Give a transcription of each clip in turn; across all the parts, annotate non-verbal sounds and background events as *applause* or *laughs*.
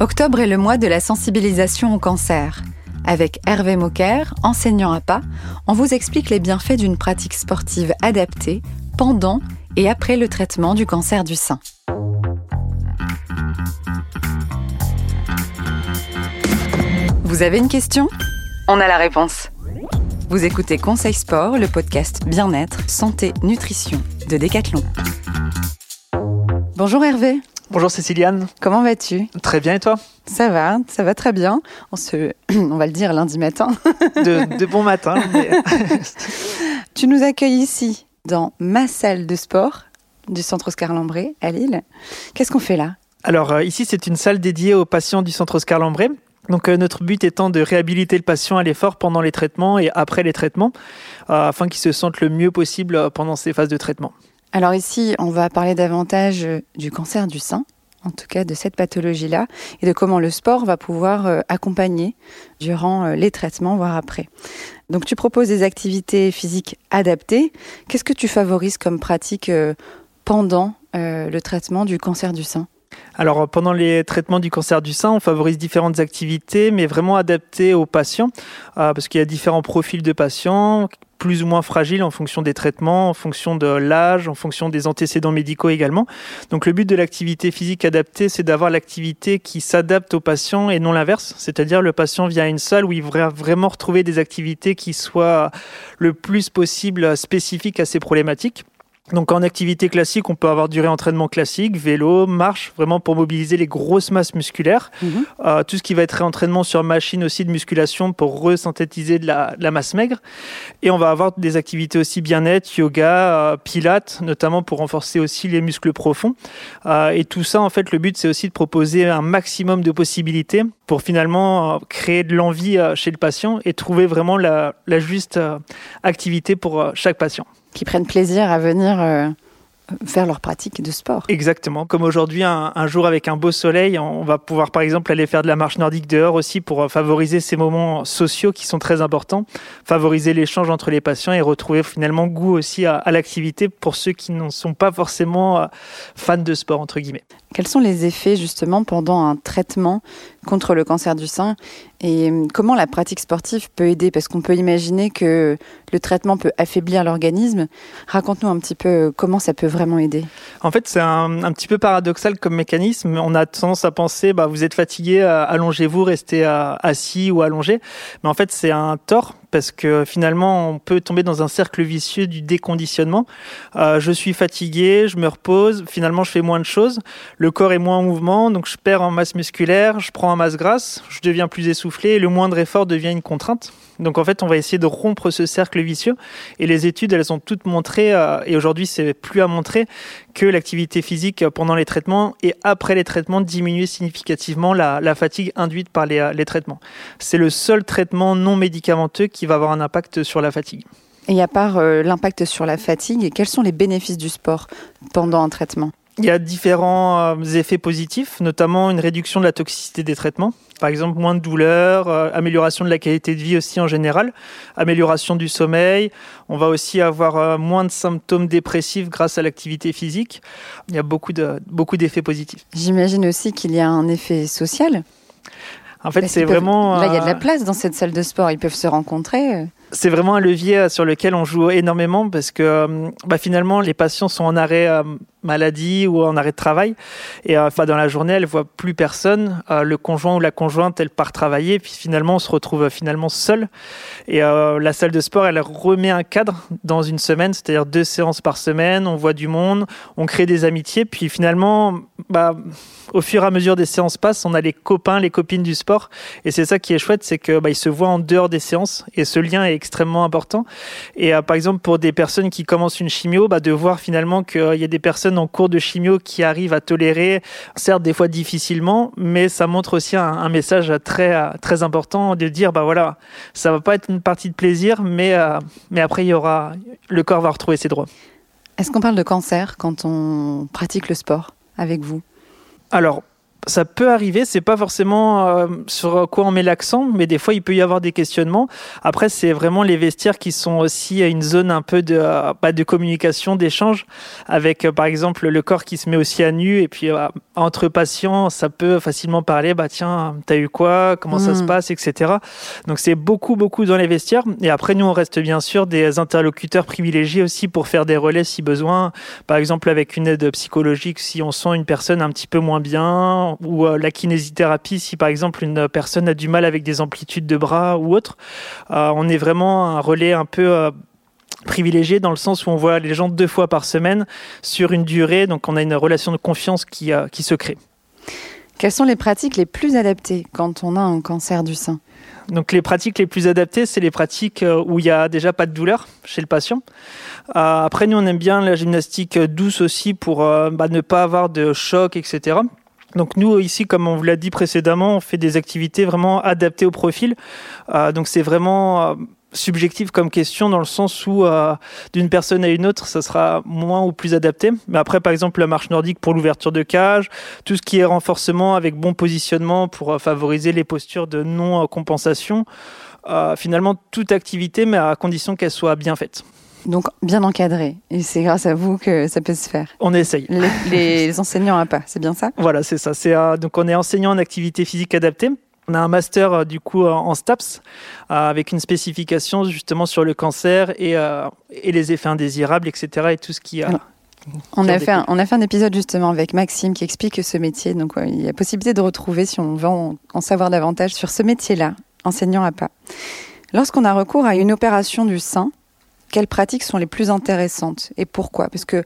Octobre est le mois de la sensibilisation au cancer. Avec Hervé Moquer, enseignant à pas, on vous explique les bienfaits d'une pratique sportive adaptée pendant et après le traitement du cancer du sein. Vous avez une question? On a la réponse. Vous écoutez Conseil Sport, le podcast bien-être, santé, nutrition de Decathlon. Bonjour Hervé. Bonjour Céciliane. Comment vas-tu? Très bien et toi? Ça va, ça va très bien. On se, *clears throat* on va le dire lundi matin. *laughs* de, de bon matin. *laughs* tu nous accueilles ici dans ma salle de sport du centre Oscar Lambré à Lille. Qu'est-ce qu'on fait là? Alors euh, ici c'est une salle dédiée aux patients du centre Oscar Lambré. Donc euh, notre but étant de réhabiliter le patient à l'effort pendant les traitements et après les traitements, euh, afin qu'il se sente le mieux possible pendant ces phases de traitement. Alors ici, on va parler davantage euh, du cancer du sein, en tout cas de cette pathologie-là, et de comment le sport va pouvoir euh, accompagner durant euh, les traitements, voire après. Donc tu proposes des activités physiques adaptées. Qu'est-ce que tu favorises comme pratique pendant le traitement du cancer du sein? Alors pendant les traitements du cancer du sein, on favorise différentes activités, mais vraiment adaptées aux patients, parce qu'il y a différents profils de patients plus ou moins fragile en fonction des traitements, en fonction de l'âge, en fonction des antécédents médicaux également. Donc le but de l'activité physique adaptée, c'est d'avoir l'activité qui s'adapte au patient et non l'inverse, c'est-à-dire le patient vient à une salle où il va vraiment retrouver des activités qui soient le plus possible spécifiques à ses problématiques. Donc en activité classique, on peut avoir durée entraînement classique, vélo, marche, vraiment pour mobiliser les grosses masses musculaires. Mhm. Euh, tout ce qui va être réentraînement sur machine aussi de musculation pour resynthétiser de la, de la, masse maigre. Et on va avoir des activités aussi bien-être, yoga, euh, pilates, notamment pour renforcer aussi les muscles profonds. Euh, et tout ça, en fait, le but, c'est aussi de proposer un maximum de possibilités pour finalement créer de l'envie chez le patient et trouver vraiment la, la juste activité pour chaque patient qui prennent plaisir à venir euh, faire leur pratique de sport. Exactement. Comme aujourd'hui, un, jour avec un beau soleil, on va pouvoir par exemple aller faire de la marche nordique dehors aussi pour euh, favoriser ces moments sociaux qui sont très importants, favoriser l'échange entre les patients et retrouver finalement goût aussi à, à l'activité pour ceux qui n'en sont pas forcément euh, fans de sport, entre guillemets. Quels sont les effets justement pendant un traitement contre le cancer du sein et hum, comment la pratique sportive peut aider? Parce qu'on peut imaginer que le traitement peut affaiblir l'organisme. Raconte-nous un petit peu euh, comment ça peut vraiment aider. En fait, c'est un, un, petit peu paradoxal comme mécanisme. On a tendance à penser, bah, vous êtes fatigué, euh, allongez-vous, restez euh, assis ou allongé. Mais en fait, c'est un tort parce que finalement, on peut tomber dans un cercle vicieux du déconditionnement. Euh, je suis fatigué, je me repose, finalement, je fais moins de choses, le corps est moins en mouvement, donc je perds en masse musculaire, je prends en masse grasse, je deviens plus essoufflé, le moindre effort devient une contrainte. Donc en fait, on va essayer de rompre ce cercle vicieux. Et les études, elles ont toutes montré, euh, et aujourd'hui c'est plus à montrer, que l'activité physique pendant les traitements et après les traitements diminuait significativement la, fatigue induite par les, les traitements. C'est le seul traitement non médicamenteux qui va avoir un impact sur la fatigue. Et à part euh, l'impact sur la fatigue, quels sont les bénéfices du sport pendant un traitement? Il y a différents euh, effets positifs, notamment une réduction de la toxicité des traitements. Par exemple, moins de douleur, euh, amélioration de la qualité de vie aussi en général, amélioration du sommeil. On va aussi avoir euh, moins de symptômes dépressifs grâce à l'activité physique. Il y a beaucoup de beaucoup d'effets positifs. J'imagine aussi qu'il y a un effet social. En fait, c'est vraiment. Là, il y a de la place dans cette salle de sport. Ils peuvent se rencontrer c'est vraiment un levier sur lequel on joue énormément parce que euh, bah, finalement les patients sont en arrêt euh, maladie ou en arrêt de travail. Et euh, dans la journée elle voit plus personne. Le conjoint ou la conjointe elle part travailler. Puis finalement on se retrouve finalement seul. Et la salle de sport elle remet un cadre dans une semaine c'est-à-dire deux séances par semaine. On voit du monde on crée des amitiés. Puis finalement bah au fur et à mesure des séances passent, on a les copains, les copines du sport. Et c'est ça qui est chouette, c'est que bah, se voient en dehors des séances. Et ce lien est extrêmement important. Et euh, par exemple, pour des personnes qui commencent une chimio, bah, de voir finalement qu'il y a des personnes en cours de chimio qui arrivent à tolérer, certes des fois difficilement, mais ça montre aussi un, message très, très important de dire, bah voilà, ça va pas être une partie de plaisir, mais, euh, mais après, il y aura, le corps va retrouver ses droits. Est-ce qu'on parle de cancer quand on pratique le sport avec vous? Alors, ça peut arriver, c'est pas forcément euh, sur quoi on met l'accent, mais des fois il peut y avoir des questionnements. Après, c'est vraiment les vestiaires qui sont aussi une zone un peu de, euh, bah, de communication, d'échange, avec euh, par exemple le corps qui se met aussi à nu, et puis entre patients, ça peut facilement parler, bah tiens, t'as eu quoi, comment ça se hmm. passe, etc. Donc c'est beaucoup, beaucoup dans les vestiaires. Et après, nous, on reste bien sûr des interlocuteurs privilégiés aussi pour faire des relais si besoin. Par exemple, avec une aide psychologique, si on sent une personne un petit peu moins bien, ou euh, la kinésithérapie, si par exemple une personne a du mal avec des amplitudes de bras ou autre, euh, on est vraiment un relais un peu euh, privilégié dans le sens où on voit les gens deux fois par semaine sur une durée, donc on a une relation de confiance qui, qui se crée. Quelles sont les pratiques les plus adaptées quand on a un cancer du sein? Donc les pratiques les plus adaptées, c'est les pratiques où il n'y a déjà pas de douleur chez le patient. après, nous, on aime bien la gymnastique douce aussi pour bah, ne pas avoir de choc, etc. Donc nous ici, comme on vous l'a dit précédemment, on fait des activités vraiment adaptées au profil. Euh, donc c'est vraiment euh, subjectif comme question dans le sens où euh, d'une personne à une autre, ça sera moins ou plus adapté. Mais après, par exemple, la marche nordique pour l'ouverture de cage, tout ce qui est renforcement avec bon positionnement pour favoriser les postures de non-compensation. finalement, toute activité, mais à condition qu'elle soit bien faite. Donc bien encadré. Et c'est grâce à vous que ça peut se faire. On essaye. Les, *laughs* enseignants à pas, c'est bien ça? Voilà, c'est ça. C'est euh, donc on est enseignant en activité physique adaptée. On a un master euh, du coup en STAPS euh, avec une spécification justement sur le cancer et, et les effets indésirables, etc. Et tout ce qui a. on a, fait un, on a fait un épisode justement avec Maxime qui explique ce métier. Donc, il y a possibilité de retrouver si on veut en, en savoir davantage sur ce métier-là, enseignant à pas. Lorsqu'on a recours à une opération du sein, quelles pratiques sont les plus intéressantes et pourquoi? Parce que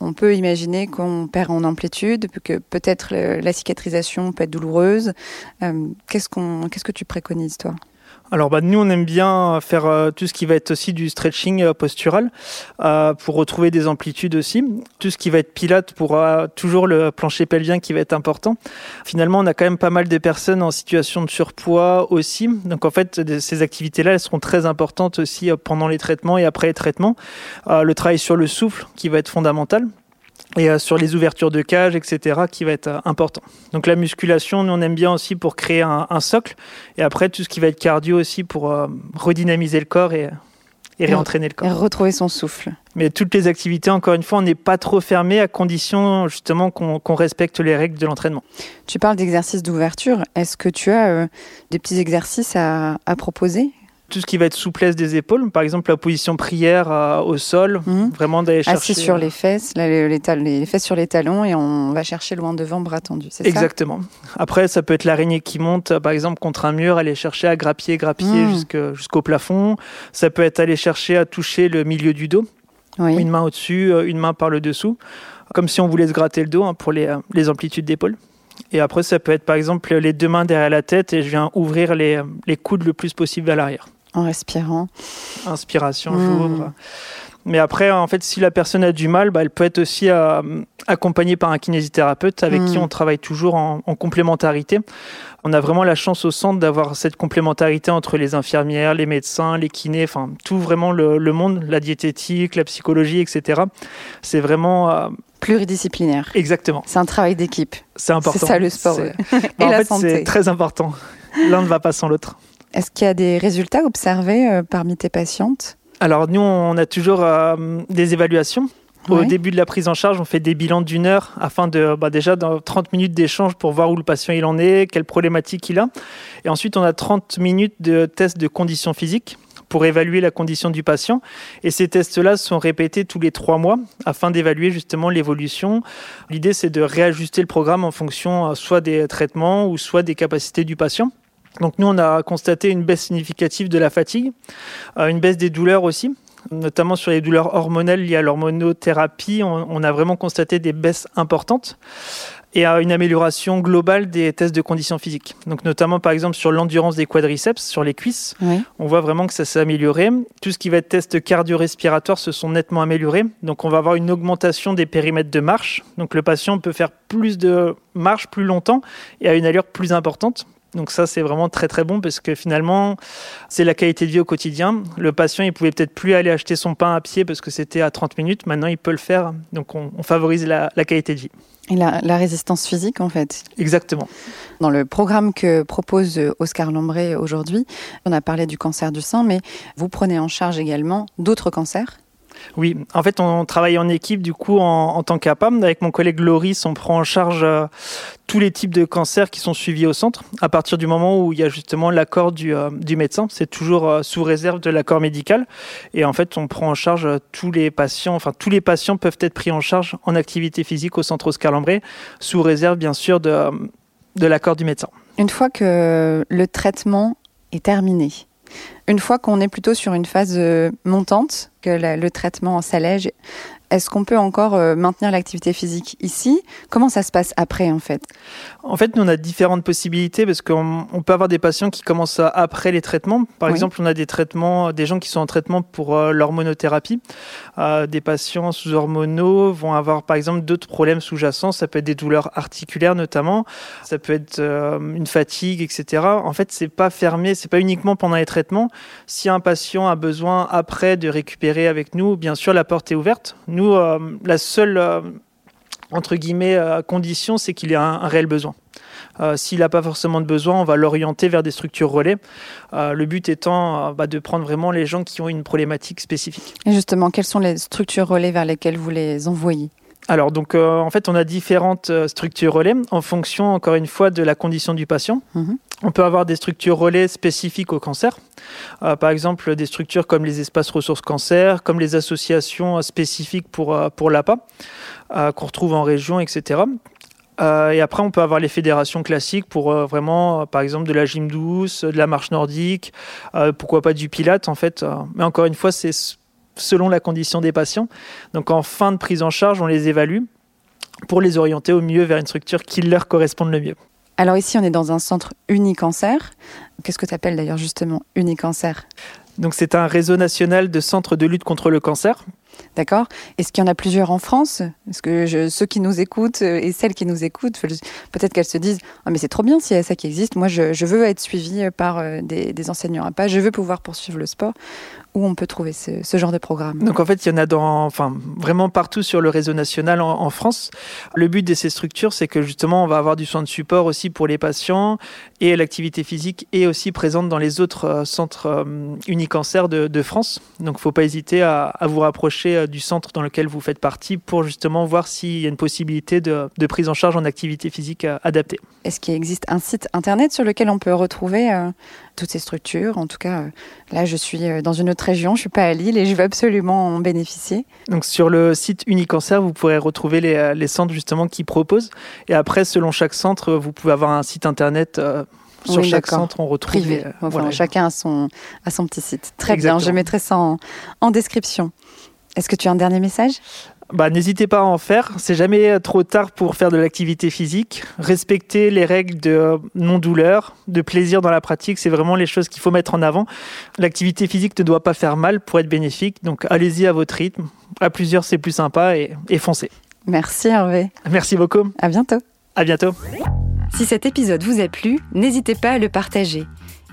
on peut imaginer qu'on perd en amplitude, que peut-être la cicatrisation peut être douloureuse. Euh, qu'est-ce que tu préconises toi? Alors bah, nous on aime bien faire euh, tout ce qui va être aussi du stretching euh, postural euh, pour retrouver des amplitudes aussi. Tout ce qui va être pilate pour toujours le plancher pelvien qui va être important. Finalement on a quand même pas mal de personnes en situation de surpoids aussi. Donc en fait ces activités-là elles seront très importantes aussi pendant les traitements et après les traitements. le travail sur le souffle qui va être fondamental et euh, sur les ouvertures de cage, etc., qui va être euh, important. Donc la musculation, nous on aime bien aussi pour créer un, socle, et après tout ce qui va être cardio aussi pour euh, redynamiser le corps et, et réentraîner le corps. Et retrouver son souffle. Mais toutes les activités, encore une fois, on n'est pas trop fermé à condition justement qu'on respecte les règles de l'entraînement. Tu parles d'exercices d'ouverture. Est-ce que tu as des petits exercices à, à proposer tout ce qui va être souplesse des épaules, par exemple la position prière euh, au sol, mhm. vraiment d'aller chercher. Assis sur les fesses, les, les, fesses sur les talons et on va chercher loin devant, bras tendus. C'est Exactement. Après, ça peut être l'araignée qui monte, par exemple, contre un mur, aller chercher à grappiller, grappiller mhm. jusqu'au plafond. Ça peut être aller chercher à toucher le milieu du dos. Une main au-dessus, euh, une main par le dessous, comme si on voulait se gratter le dos hein, pour les, euh, les amplitudes d'épaule. Et après, ça peut être par exemple les deux mains derrière la tête et je viens ouvrir les, les coudes le plus possible à l'arrière. En respirant. Inspiration, hmm. j'ouvre. Mais après, en fait, si la personne a du mal, bah, elle peut être aussi euh, accompagnée par un kinésithérapeute avec qui hmm. on travaille toujours en, complémentarité. On a vraiment la chance au centre d'avoir cette complémentarité entre les infirmières, les médecins, les kinés, enfin tout vraiment le, monde, la diététique, la psychologie, etc. C'est vraiment euh, pluridisciplinaire. Exactement. C'est un travail d'équipe. C'est important. C'est ça le sport. *laughs* Et bah, en fait, C'est très important. L'un ne va pas sans l'autre. Est-ce qu'il y a des résultats observés euh, parmi tes patientes? Alors nous, on a toujours euh, des évaluations. Au début de la prise en charge, on fait des bilans d'une heure afin de, bah, déjà, dans 30 minutes d'échange pour voir où le patient il en est, quelle problématique il a. Et ensuite, on a 30 minutes de tests de conditions physiques pour évaluer la condition du patient. Et ces tests-là sont répétés tous les trois mois afin d'évaluer justement l'évolution. L'idée, c'est de réajuster le programme en fonction euh, soit des traitements ou soit des capacités du patient. Donc nous, on a constaté une baisse significative de la fatigue, euh, une baisse des douleurs aussi, notamment sur les douleurs hormonales liées à l'hormonothérapie. On, a vraiment constaté des baisses importantes et une amélioration globale des tests de conditions physiques. Donc notamment par exemple sur l'endurance des quadriceps, sur les cuisses, on voit vraiment que ça s'est amélioré. Tout ce qui va être test cardio-respiratoire se sont nettement améliorés. Donc on va avoir une augmentation des périmètres de marche. Donc le patient peut faire plus de marche plus longtemps et à une allure plus importante. Donc ça, c'est vraiment très très bon parce que finalement, c'est la qualité de vie au quotidien. Le patient, il pouvait peut-être plus aller acheter son pain à pied parce que c'était à 30 minutes. Maintenant, il peut le faire. Donc on, favorise la, qualité de vie. Et la, la, résistance physique, en fait. Exactement. Dans le programme que propose Oscar Lambré aujourd'hui, on a parlé du cancer du sein, mais vous prenez en charge également d'autres cancers oui, en fait, on travaille en équipe du coup en, tant qu'APA. Avec mon collègue Loris, on prend en charge euh, tous les types de cancers qui sont suivis au centre à partir du moment où il y a justement l'accord du, euh, médecin. C'est toujours euh, sous réserve de l'accord médical. Et en fait, on prend en charge tous les patients, enfin tous les patients peuvent être pris en charge en activité physique au centre Oscar Lambré, sous réserve bien sûr de l'accord du médecin. Une fois que le traitement est terminé, une fois qu'on est plutôt sur une phase montante, que le traitement s'allège, est-ce qu'on peut encore euh, maintenir l'activité physique ici? Comment ça se passe après en fait? En fait, nous on a différentes possibilités parce qu'on peut avoir des patients qui commencent après les traitements. Par exemple, on a des traitements, des gens qui sont en traitement pour euh, l'hormonothérapie. Euh, des patients sous hormonaux vont avoir par exemple d'autres problèmes sous-jacents. Ça peut être des douleurs articulaires notamment. Ça peut être une fatigue, etc. En fait, c'est pas fermé, c'est pas uniquement pendant les traitements. Si un patient a besoin après de récupérer avec nous, bien sûr, la porte est ouverte. Nous, euh, la seule, euh, entre guillemets, euh, condition, c'est qu'il ait un, réel besoin. S'il n'a pas forcément de besoin, on va l'orienter vers des structures relais. le but étant bah, de prendre vraiment les gens qui ont une problématique spécifique. Et justement, quelles sont les structures relais vers lesquelles vous les envoyez? Alors donc en fait on a différentes structures relais en fonction encore une fois de la condition du patient. Mhm. On peut avoir des structures relais spécifiques au cancer, euh, par exemple des structures comme les espaces ressources cancer, comme les associations spécifiques pour, euh, pour l'APA, euh, qu'on retrouve en région, etc. et après, on peut avoir les fédérations classiques pour vraiment, par exemple, de la gym douce, de la marche nordique, pourquoi pas du pilate, en fait. mais encore une fois, c'est selon la condition des patients. Donc, en fin de prise en charge, on les évalue pour les orienter au mieux vers une structure qui leur corresponde le mieux. Alors ici, on est dans un centre Unicancer. Qu'est-ce que tu appelles d'ailleurs justement Unicancer? Donc c'est un réseau national de centres de lutte contre le cancer. D'accord? Est-ce qu'il y en a plusieurs en France? Est-ce que ceux qui nous écoutent euh, et celles qui nous écoutent, peut-être qu'elles se disent ah mais c'est trop bien s'il y a ça qui existe. Moi, je, veux être suivie par euh, des, enseignants à pas. Je veux pouvoir poursuivre le sport où on peut trouver ce, genre de programme? Donc en fait, il y en a dans, enfin, vraiment partout sur le réseau national en, France. Le but de ces structures, c'est que justement, on va avoir du soin de support aussi pour les patients et l'activité physique est aussi présente dans les autres euh, centres euh, unicancer de France. Donc il ne faut pas hésiter à, vous rapprocher euh, du centre dans lequel vous faites partie pour justement voir s'il y a une possibilité de, de, prise en charge en activité physique adaptée. Est-ce qu'il existe un site internet sur lequel on peut retrouver toutes ces structures? En tout cas, euh, là, je suis euh, dans une autre région, je suis pas à Lille et je veux absolument en bénéficier. Donc sur le site Unicancer, vous pourrez retrouver les, euh, les centres justement qui proposent. Et après, selon chaque centre, vous pouvez avoir un site internet. sur chaque centre, on retrouve. Privé. Enfin, Chacun a son, a son petit site. Très bien, je mettrai ça en, en description. Est-ce que tu as un dernier message? Bah, n'hésitez pas à en faire. C'est jamais trop tard pour faire de l'activité physique. Respecter les règles de non-douleur, de plaisir dans la pratique, c'est vraiment les choses qu'il faut mettre en avant. L'activité physique ne doit pas faire mal pour être bénéfique. Donc allez-y à votre rythme. À plusieurs, c'est plus sympa et, et foncez. Merci Hervé. Merci beaucoup. À bientôt. À bientôt. Si cet épisode vous a plu, n'hésitez pas à le partager.